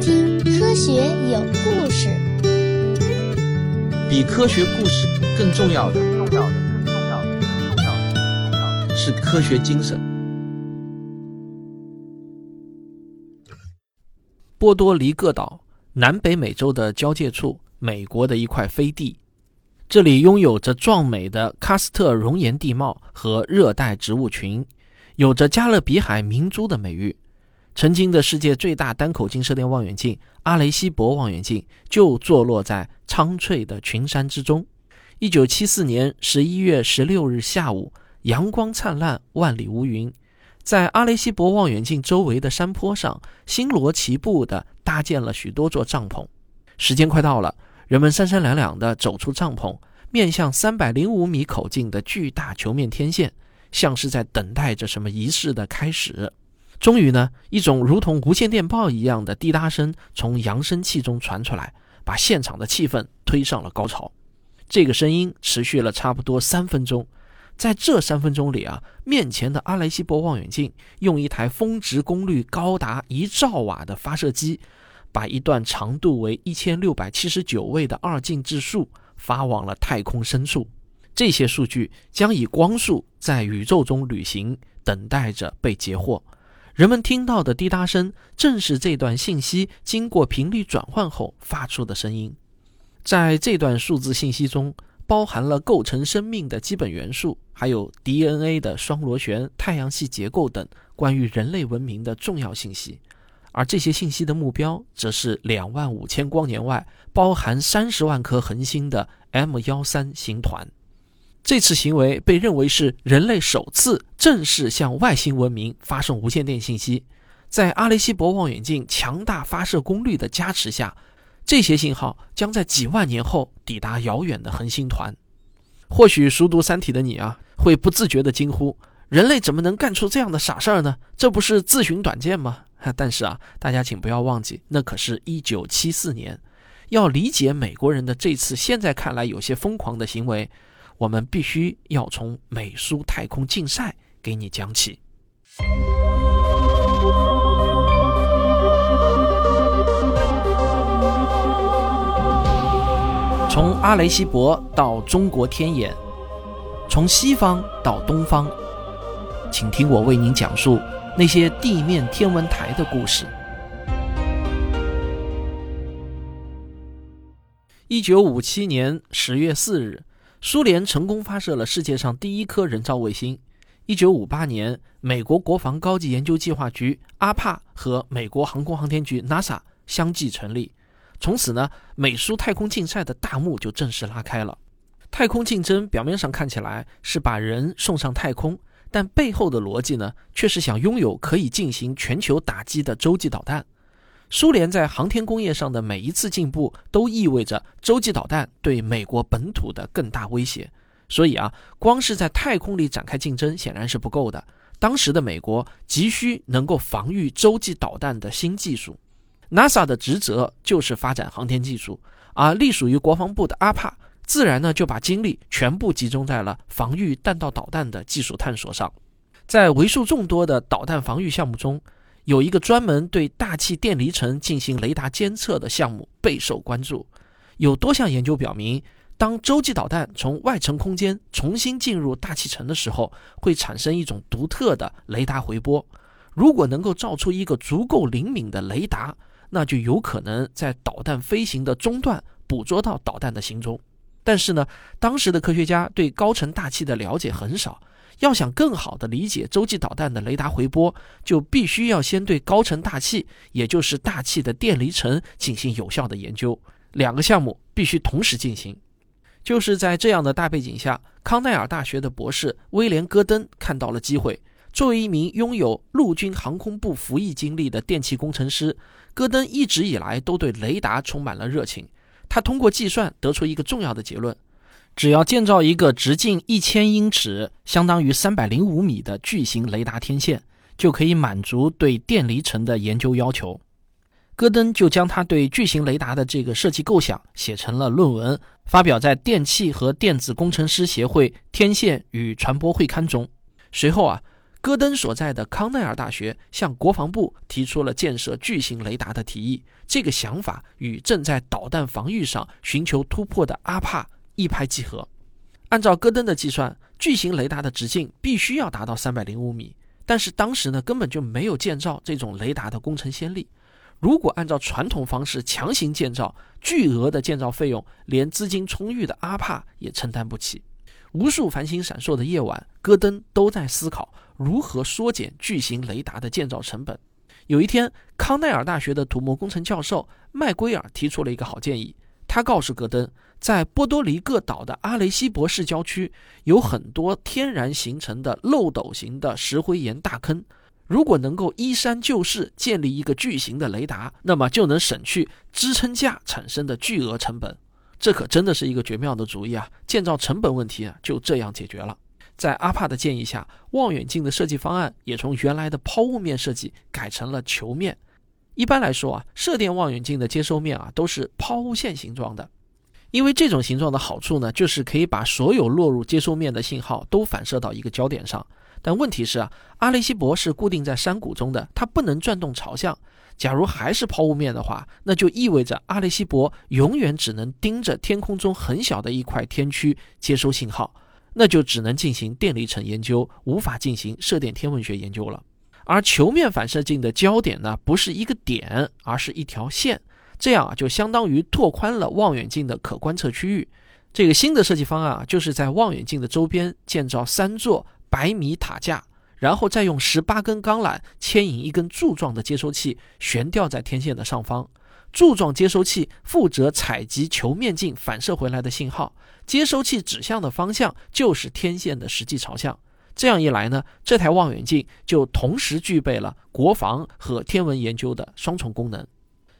听《科学有故事》。比科学故事更重要的，重要的，更重要的，更重要的，更重要的是科学精神。波多黎各岛，南北美洲的交界处，美国的一块飞地。这里拥有着壮美的喀斯特熔岩地貌和热带植物群，有着加勒比海明珠的美誉。曾经的世界最大单口径射电望远镜阿雷西博望远镜就坐落在苍翠的群山之中。一九七四年十一月十六日下午，阳光灿烂，万里无云，在阿雷西博望远镜周围的山坡上，星罗棋布地搭建了许多座帐篷。时间快到了，人们三三两两地走出帐篷，面向三百零五米口径的巨大球面天线，像是在等待着什么仪式的开始。终于呢，一种如同无线电报一样的滴答声从扬声器中传出来，把现场的气氛推上了高潮。这个声音持续了差不多三分钟，在这三分钟里啊，面前的阿雷西博望远镜用一台峰值功率高达一兆瓦的发射机，把一段长度为一千六百七十九位的二进制数发往了太空深处。这些数据将以光速在宇宙中旅行，等待着被截获。人们听到的滴答声，正是这段信息经过频率转换后发出的声音。在这段数字信息中，包含了构成生命的基本元素，还有 DNA 的双螺旋、太阳系结构等关于人类文明的重要信息。而这些信息的目标，则是两万五千光年外包含三十万颗恒星的 M 幺三星团。这次行为被认为是人类首次正式向外星文明发送无线电信息。在阿雷西博望远镜强大发射功率的加持下，这些信号将在几万年后抵达遥远的恒星团。或许熟读《三体》的你啊，会不自觉地惊呼：“人类怎么能干出这样的傻事儿呢？这不是自寻短见吗？” 但是啊，大家请不要忘记，那可是一九七四年。要理解美国人的这次现在看来有些疯狂的行为。我们必须要从美苏太空竞赛给你讲起。从阿雷西博到中国天眼，从西方到东方，请听我为您讲述那些地面天文台的故事。一九五七年十月四日。苏联成功发射了世界上第一颗人造卫星。一九五八年，美国国防高级研究计划局阿帕和美国航空航天局 NASA 相继成立。从此呢，美苏太空竞赛的大幕就正式拉开了。太空竞争表面上看起来是把人送上太空，但背后的逻辑呢，却是想拥有可以进行全球打击的洲际导弹。苏联在航天工业上的每一次进步，都意味着洲际导弹对美国本土的更大威胁。所以啊，光是在太空里展开竞争显然是不够的。当时的美国急需能够防御洲际导弹的新技术。NASA 的职责就是发展航天技术，而隶属于国防部的阿帕自然呢就把精力全部集中在了防御弹道导弹的技术探索上。在为数众多的导弹防御项目中，有一个专门对大气电离层进行雷达监测的项目备受关注。有多项研究表明，当洲际导弹从外层空间重新进入大气层的时候，会产生一种独特的雷达回波。如果能够造出一个足够灵敏的雷达，那就有可能在导弹飞行的中段捕捉到导弹的行踪。但是呢，当时的科学家对高层大气的了解很少。要想更好地理解洲际导弹的雷达回波，就必须要先对高层大气，也就是大气的电离层进行有效的研究。两个项目必须同时进行。就是在这样的大背景下，康奈尔大学的博士威廉·戈登看到了机会。作为一名拥有陆军航空部服役经历的电气工程师，戈登一直以来都对雷达充满了热情。他通过计算得出一个重要的结论。只要建造一个直径一千英尺（相当于三百零五米）的巨型雷达天线，就可以满足对电离层的研究要求。戈登就将他对巨型雷达的这个设计构想写成了论文，发表在《电气和电子工程师协会天线与传播会刊》中。随后啊，戈登所在的康奈尔大学向国防部提出了建设巨型雷达的提议。这个想法与正在导弹防御上寻求突破的阿帕一拍即合。按照戈登的计算，巨型雷达的直径必须要达到三百零五米，但是当时呢根本就没有建造这种雷达的工程先例。如果按照传统方式强行建造，巨额的建造费用连资金充裕的阿帕也承担不起。无数繁星闪烁的夜晚，戈登都在思考如何缩减巨型雷达的建造成本。有一天，康奈尔大学的土木工程教授麦圭尔提出了一个好建议。他告诉戈登，在波多黎各岛的阿雷西博市郊区有很多天然形成的漏斗型的石灰岩大坑。如果能够依山就势建立一个巨型的雷达，那么就能省去支撑架产生的巨额成本。这可真的是一个绝妙的主意啊！建造成本问题啊，就这样解决了。在阿帕的建议下，望远镜的设计方案也从原来的抛物面设计改成了球面。一般来说啊，射电望远镜的接收面啊都是抛物线形状的，因为这种形状的好处呢，就是可以把所有落入接收面的信号都反射到一个焦点上。但问题是啊，阿雷西博是固定在山谷中的，它不能转动朝向。假如还是抛物面的话，那就意味着阿雷西博永远只能盯着天空中很小的一块天区接收信号，那就只能进行电离层研究，无法进行射电天文学研究了。而球面反射镜的焦点呢，不是一个点，而是一条线，这样啊，就相当于拓宽了望远镜的可观测区域。这个新的设计方案啊，就是在望远镜的周边建造三座。百米塔架，然后再用十八根钢缆牵引一根柱状的接收器，悬吊在天线的上方。柱状接收器负责采集球面镜反射回来的信号，接收器指向的方向就是天线的实际朝向。这样一来呢，这台望远镜就同时具备了国防和天文研究的双重功能。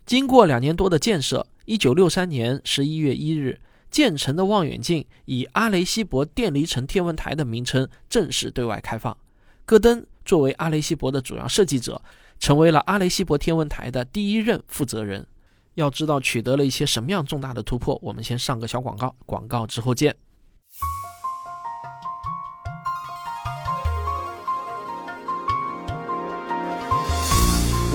经过两年多的建设，一九六三年十一月一日。建成的望远镜以阿雷西博电离层天文台的名称正式对外开放。戈登作为阿雷西博的主要设计者，成为了阿雷西博天文台的第一任负责人。要知道取得了一些什么样重大的突破，我们先上个小广告，广告之后见。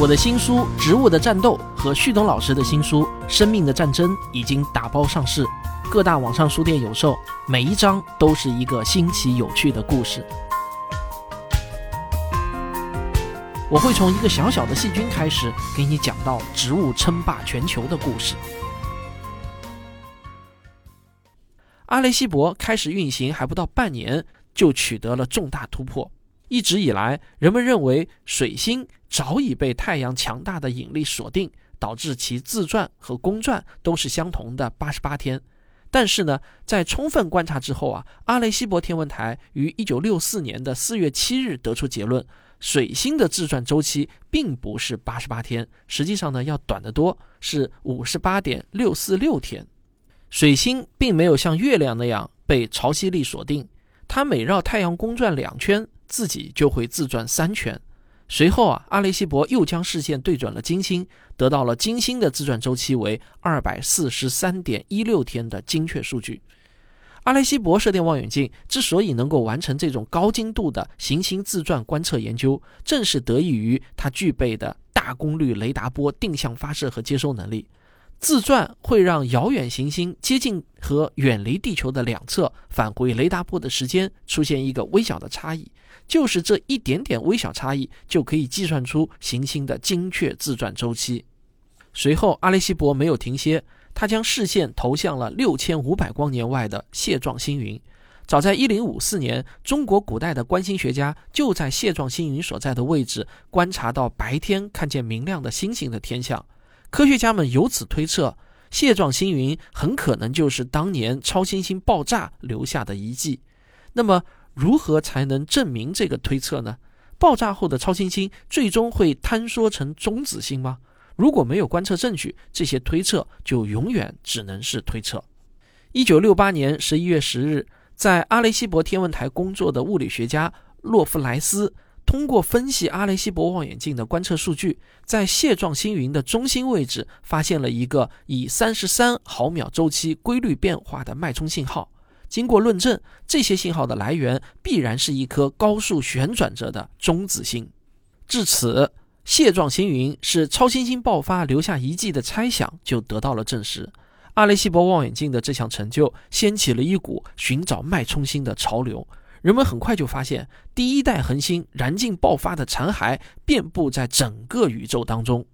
我的新书《植物的战斗》和旭东老师的新书《生命的战争》已经打包上市。各大网上书店有售，每一章都是一个新奇有趣的故事。我会从一个小小的细菌开始，给你讲到植物称霸全球的故事。阿雷西博开始运行还不到半年，就取得了重大突破。一直以来，人们认为水星早已被太阳强大的引力锁定，导致其自转和公转都是相同的八十八天。但是呢，在充分观察之后啊，阿雷西博天文台于一九六四年的四月七日得出结论：水星的自转周期并不是八十八天，实际上呢要短得多，是五十八点六四六天。水星并没有像月亮那样被潮汐力锁定，它每绕太阳公转两圈，自己就会自转三圈。随后啊，阿雷西博又将视线对准了金星，得到了金星的自转周期为二百四十三点一六天的精确数据。阿雷西博射电望远镜之所以能够完成这种高精度的行星自转观测研究，正是得益于它具备的大功率雷达波定向发射和接收能力。自转会让遥远行星接近和远离地球的两侧返回雷达波的时间出现一个微小的差异。就是这一点点微小差异，就可以计算出行星的精确自转周期。随后，阿雷西博没有停歇，他将视线投向了六千五百光年外的蟹状星云。早在一零五四年，中国古代的观星学家就在蟹状星云所在的位置观察到白天看见明亮的星星的天象。科学家们由此推测，蟹状星云很可能就是当年超新星爆炸留下的遗迹。那么，如何才能证明这个推测呢？爆炸后的超新星最终会坍缩成中子星吗？如果没有观测证据，这些推测就永远只能是推测。一九六八年十一月十日，在阿雷西博天文台工作的物理学家洛夫莱斯，通过分析阿雷西博望远镜的观测数据，在蟹状星云的中心位置发现了一个以三十三毫秒周期规律变化的脉冲信号。经过论证，这些信号的来源必然是一颗高速旋转着的中子星。至此，蟹状星云是超新星爆发留下遗迹的猜想就得到了证实。阿雷西博望远镜的这项成就掀起了一股寻找脉冲星的潮流。人们很快就发现，第一代恒星燃尽爆发的残骸遍布在整个宇宙当中。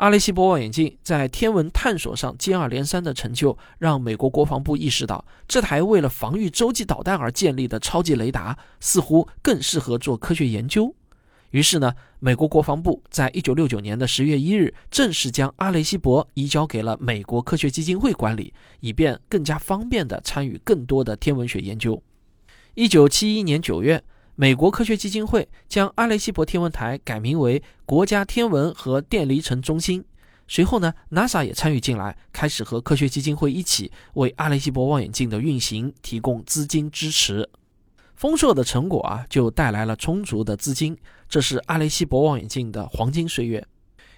阿雷西博望远镜在天文探索上接二连三的成就，让美国国防部意识到，这台为了防御洲际导弹而建立的超级雷达，似乎更适合做科学研究。于是呢，美国国防部在一九六九年的十月一日，正式将阿雷西博移交给了美国科学基金会管理，以便更加方便地参与更多的天文学研究。一九七一年九月。美国科学基金会将阿雷西博天文台改名为国家天文和电离层中心。随后呢，NASA 也参与进来，开始和科学基金会一起为阿雷西博望远镜的运行提供资金支持。丰硕的成果啊，就带来了充足的资金，这是阿雷西博望远镜的黄金岁月。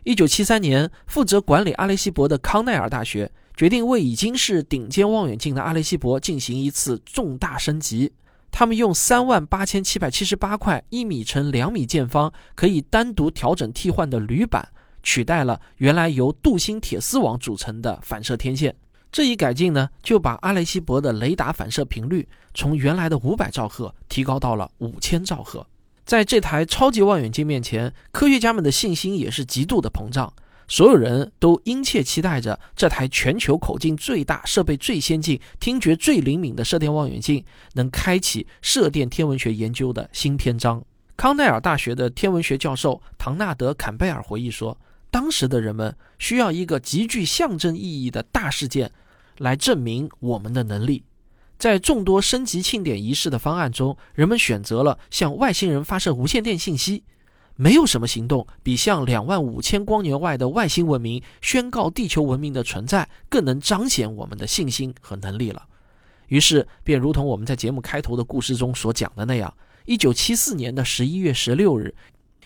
一九七三年，负责管理阿雷西博的康奈尔大学决定为已经是顶尖望远镜的阿雷西博进行一次重大升级。他们用三万八千七百七十八块一米乘两米见方、可以单独调整替换的铝板，取代了原来由镀锌铁丝网组成的反射天线。这一改进呢，就把阿雷西博的雷达反射频率从原来的五百兆赫提高到了五千兆赫。在这台超级望远镜面前，科学家们的信心也是极度的膨胀。所有人都殷切期待着这台全球口径最大、设备最先进、听觉最灵敏的射电望远镜能开启射电天文学研究的新篇章。康奈尔大学的天文学教授唐纳德·坎贝尔回忆说：“当时的人们需要一个极具象征意义的大事件，来证明我们的能力。在众多升级庆典仪式的方案中，人们选择了向外星人发射无线电信息。”没有什么行动比向两万五千光年外的外星文明宣告地球文明的存在更能彰显我们的信心和能力了。于是，便如同我们在节目开头的故事中所讲的那样，一九七四年的十一月十六日，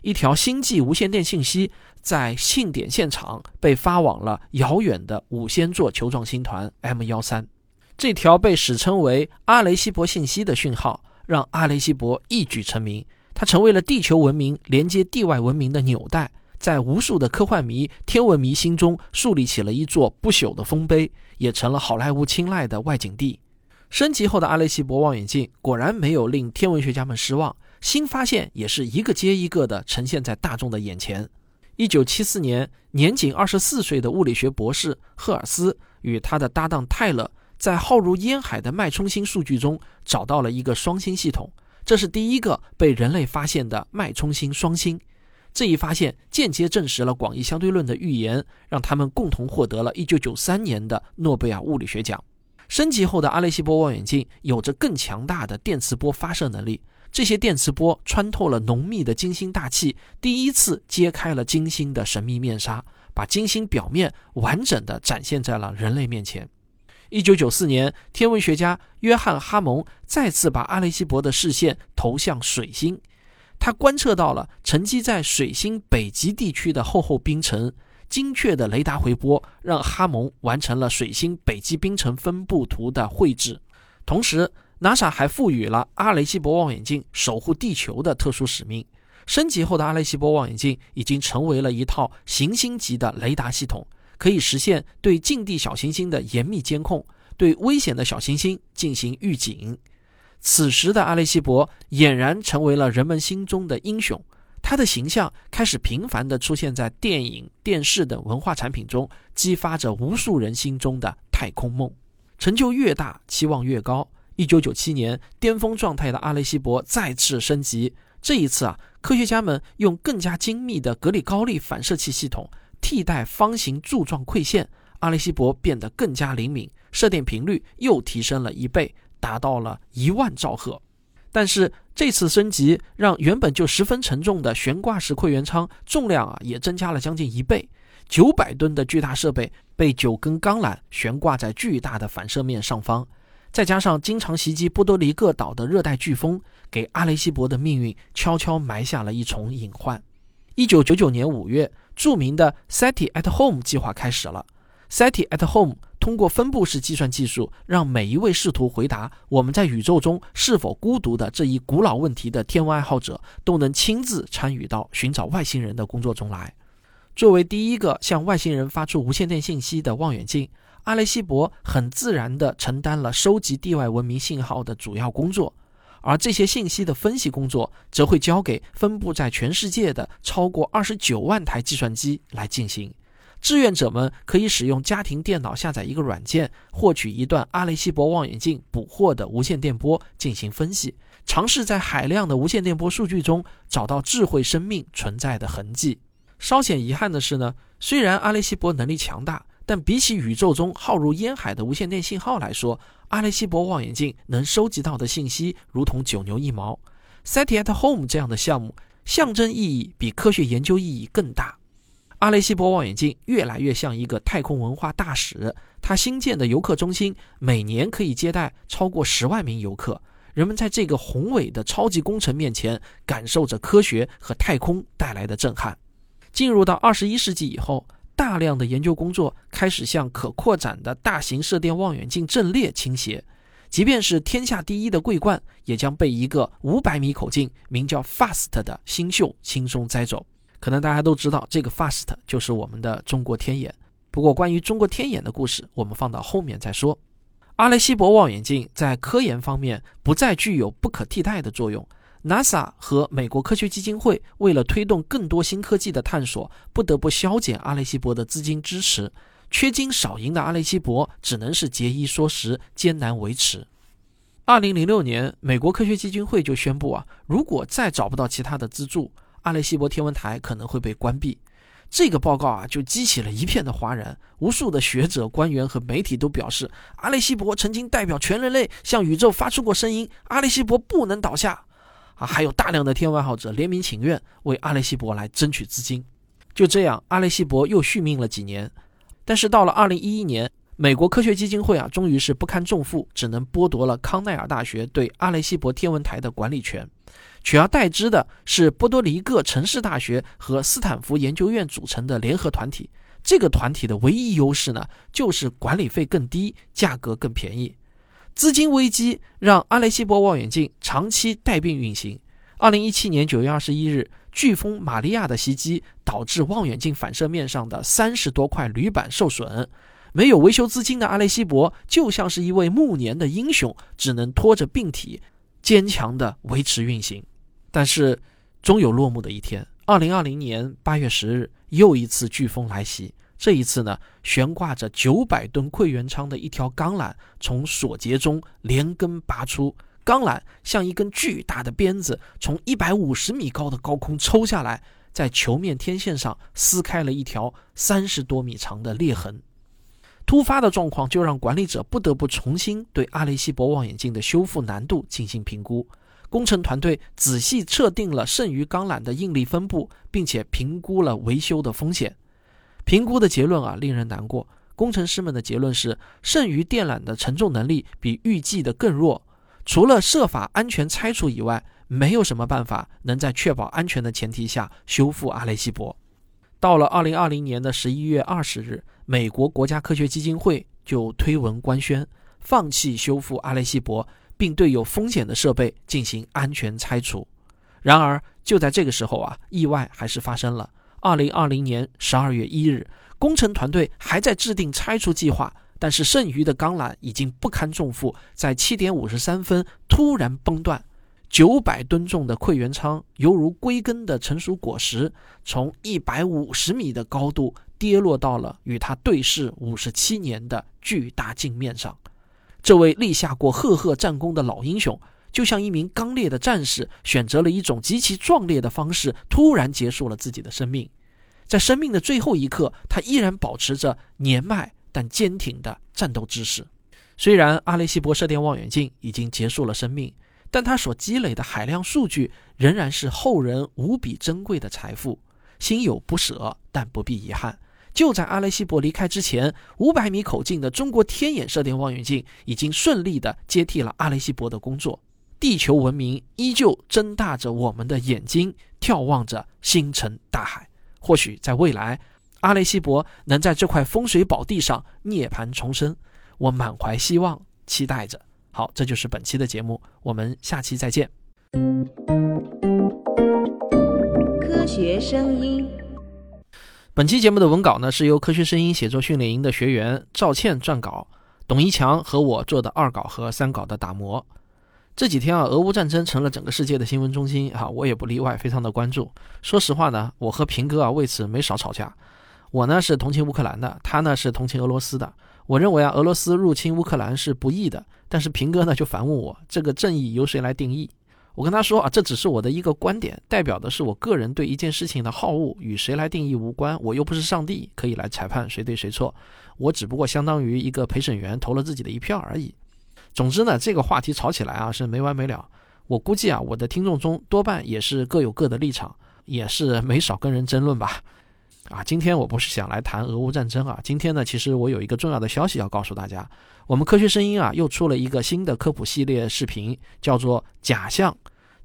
一条星际无线电信息在庆典现场被发往了遥远的五仙座球状星团 M 幺三。这条被史称为阿雷西博信息的讯号，让阿雷西博一举成名。它成为了地球文明连接地外文明的纽带，在无数的科幻迷、天文迷心中树立起了一座不朽的丰碑，也成了好莱坞青睐的外景地。升级后的阿雷西博望远镜果然没有令天文学家们失望，新发现也是一个接一个的呈现在大众的眼前。一九七四年，年仅二十四岁的物理学博士赫尔斯与他的搭档泰勒，在浩如烟海的脉冲星数据中找到了一个双星系统。这是第一个被人类发现的脉冲星双星，这一发现间接证实了广义相对论的预言，让他们共同获得了一九九三年的诺贝尔物理学奖。升级后的阿雷西波望远镜有着更强大的电磁波发射能力，这些电磁波穿透了浓密的金星大气，第一次揭开了金星的神秘面纱，把金星表面完整的展现在了人类面前。一九九四年，天文学家约翰·哈蒙再次把阿雷西博的视线投向水星，他观测到了沉积在水星北极地区的厚厚冰层。精确的雷达回波让哈蒙完成了水星北极冰层分布图的绘制。同时，NASA 还赋予了阿雷西博望远镜守护地球的特殊使命。升级后的阿雷西博望远镜已经成为了一套行星级的雷达系统。可以实现对近地小行星的严密监控，对危险的小行星进行预警。此时的阿雷西博俨然成为了人们心中的英雄，他的形象开始频繁地出现在电影、电视等文化产品中，激发着无数人心中的太空梦。成就越大，期望越高。一九九七年，巅峰状态的阿雷西博再次升级，这一次啊，科学家们用更加精密的格里高利反射器系统。替代方形柱状馈线，阿雷西博变得更加灵敏，射电频率又提升了一倍，达到了一万兆赫。但是这次升级让原本就十分沉重的悬挂式馈源舱重量啊也增加了将近一倍，九百吨的巨大设备被九根钢缆悬挂在巨大的反射面上方，再加上经常袭击波多黎各岛的热带飓风，给阿雷西博的命运悄悄埋下了一重隐患。一九九九年五月。著名的 SETI at Home 计划开始了。SETI at Home 通过分布式计算技术，让每一位试图回答我们在宇宙中是否孤独的这一古老问题的天文爱好者，都能亲自参与到寻找外星人的工作中来。作为第一个向外星人发出无线电信息的望远镜，阿雷西博很自然地承担了收集地外文明信号的主要工作，而这些信息的分析工作则会交给分布在全世界的超过二十九万台计算机来进行。志愿者们可以使用家庭电脑下载一个软件，获取一段阿雷西博望远镜捕获的无线电波进行分析，尝试在海量的无线电波数据中找到智慧生命存在的痕迹。稍显遗憾的是呢，虽然阿雷西博能力强大，但比起宇宙中浩如烟海的无线电信号来说，阿雷西博望远镜能收集到的信息如同九牛一毛。SETI at Home 这样的项目，象征意义比科学研究意义更大。阿雷西博望远镜越来越像一个太空文化大使，它新建的游客中心每年可以接待超过十万名游客。人们在这个宏伟的超级工程面前，感受着科学和太空带来的震撼。进入到二十一世纪以后，大量的研究工作开始向可扩展的大型射电望远镜阵列倾斜。即便是天下第一的桂冠，也将被一个五百米口径、名叫 FAST 的新秀轻松摘走。可能大家都知道，这个 FAST 就是我们的中国天眼。不过，关于中国天眼的故事，我们放到后面再说。阿雷西博望远镜在科研方面不再具有不可替代的作用。NASA 和美国科学基金会为了推动更多新科技的探索，不得不削减阿雷西博的资金支持。缺金少银的阿雷西博只能是节衣缩食，艰难维持。二零零六年，美国科学基金会就宣布啊，如果再找不到其他的资助，阿雷西博天文台可能会被关闭。这个报告啊，就激起了一片的哗然。无数的学者、官员和媒体都表示，阿雷西博曾经代表全人类向宇宙发出过声音，阿雷西博不能倒下。啊，还有大量的天文爱好者联名请愿，为阿雷西博来争取资金。就这样，阿雷西博又续命了几年。但是到了二零一一年，美国科学基金会啊，终于是不堪重负，只能剥夺了康奈尔大学对阿雷西博天文台的管理权，取而代之的是波多黎各城市大学和斯坦福研究院组成的联合团体。这个团体的唯一优势呢，就是管理费更低，价格更便宜。资金危机让阿雷西博望远镜长期带病运行。二零一七年九月二十一日，飓风玛利亚的袭击导致望远镜反射面上的三十多块铝板受损。没有维修资金的阿雷西博就像是一位暮年的英雄，只能拖着病体，坚强地维持运行。但是，终有落幕的一天。二零二零年八月十日，又一次飓风来袭。这一次呢，悬挂着九百吨馈源舱的一条钢缆从锁结中连根拔出，钢缆像一根巨大的鞭子，从一百五十米高的高空抽下来，在球面天线上撕开了一条三十多米长的裂痕。突发的状况就让管理者不得不重新对阿雷西博望远镜的修复难度进行评估。工程团队仔细测定了剩余钢缆的应力分布，并且评估了维修的风险。评估的结论啊，令人难过。工程师们的结论是，剩余电缆的承重能力比预计的更弱。除了设法安全拆除以外，没有什么办法能在确保安全的前提下修复阿雷西博。到了二零二零年的十一月二十日，美国国家科学基金会就推文官宣，放弃修复阿雷西博，并对有风险的设备进行安全拆除。然而，就在这个时候啊，意外还是发生了。二零二零年十二月一日，工程团队还在制定拆除计划，但是剩余的钢缆已经不堪重负，在七点五十三分突然崩断，九百吨重的馈源舱犹如归根的成熟果实，从一百五十米的高度跌落到了与它对视五十七年的巨大镜面上。这位立下过赫赫战功的老英雄。就像一名刚烈的战士，选择了一种极其壮烈的方式，突然结束了自己的生命。在生命的最后一刻，他依然保持着年迈但坚挺的战斗姿势。虽然阿雷西博射电望远镜已经结束了生命，但他所积累的海量数据仍然是后人无比珍贵的财富。心有不舍，但不必遗憾。就在阿雷西博离开之前，五百米口径的中国天眼射电望远镜已经顺利地接替了阿雷西博的工作。地球文明依旧睁大着我们的眼睛，眺望着星辰大海。或许在未来，阿雷西博能在这块风水宝地上涅槃重生，我满怀希望，期待着。好，这就是本期的节目，我们下期再见。科学声音。本期节目的文稿呢，是由科学声音写作训练营的学员赵倩撰稿，董一强和我做的二稿和三稿的打磨。这几天啊，俄乌战争成了整个世界的新闻中心啊，我也不例外，非常的关注。说实话呢，我和平哥啊为此没少吵架。我呢是同情乌克兰的，他呢是同情俄罗斯的。我认为啊，俄罗斯入侵乌克兰是不义的，但是平哥呢就反问我，这个正义由谁来定义？我跟他说啊，这只是我的一个观点，代表的是我个人对一件事情的好恶，与谁来定义无关。我又不是上帝，可以来裁判谁对谁错。我只不过相当于一个陪审员，投了自己的一票而已。总之呢，这个话题吵起来啊是没完没了。我估计啊，我的听众中多半也是各有各的立场，也是没少跟人争论吧。啊，今天我不是想来谈俄乌战争啊，今天呢，其实我有一个重要的消息要告诉大家，我们科学声音啊又出了一个新的科普系列视频，叫做假象。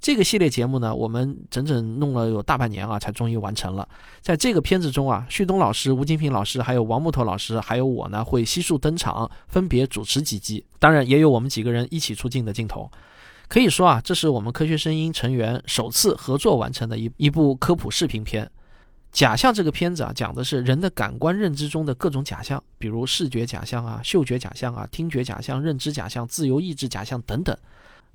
这个系列节目呢，我们整整弄了有大半年啊，才终于完成了。在这个片子中啊，旭东老师、吴金平老师，还有王木头老师，还有我呢，会悉数登场，分别主持几集。当然，也有我们几个人一起出镜的镜头。可以说啊，这是我们科学声音成员首次合作完成的一一部科普视频片。假象这个片子啊，讲的是人的感官认知中的各种假象，比如视觉假象啊、嗅觉假象啊、听觉假象、认知假象、自由意志假象等等，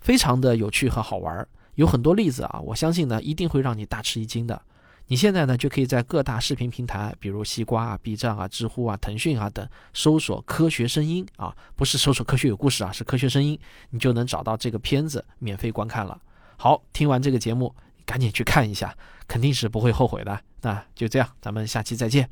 非常的有趣和好玩儿。有很多例子啊，我相信呢，一定会让你大吃一惊的。你现在呢，就可以在各大视频平台，比如西瓜啊、B 站啊、知乎啊、腾讯啊等，搜索“科学声音”啊，不是搜索“科学有故事”啊，是“科学声音”，你就能找到这个片子，免费观看了。好，听完这个节目，赶紧去看一下，肯定是不会后悔的。那就这样，咱们下期再见。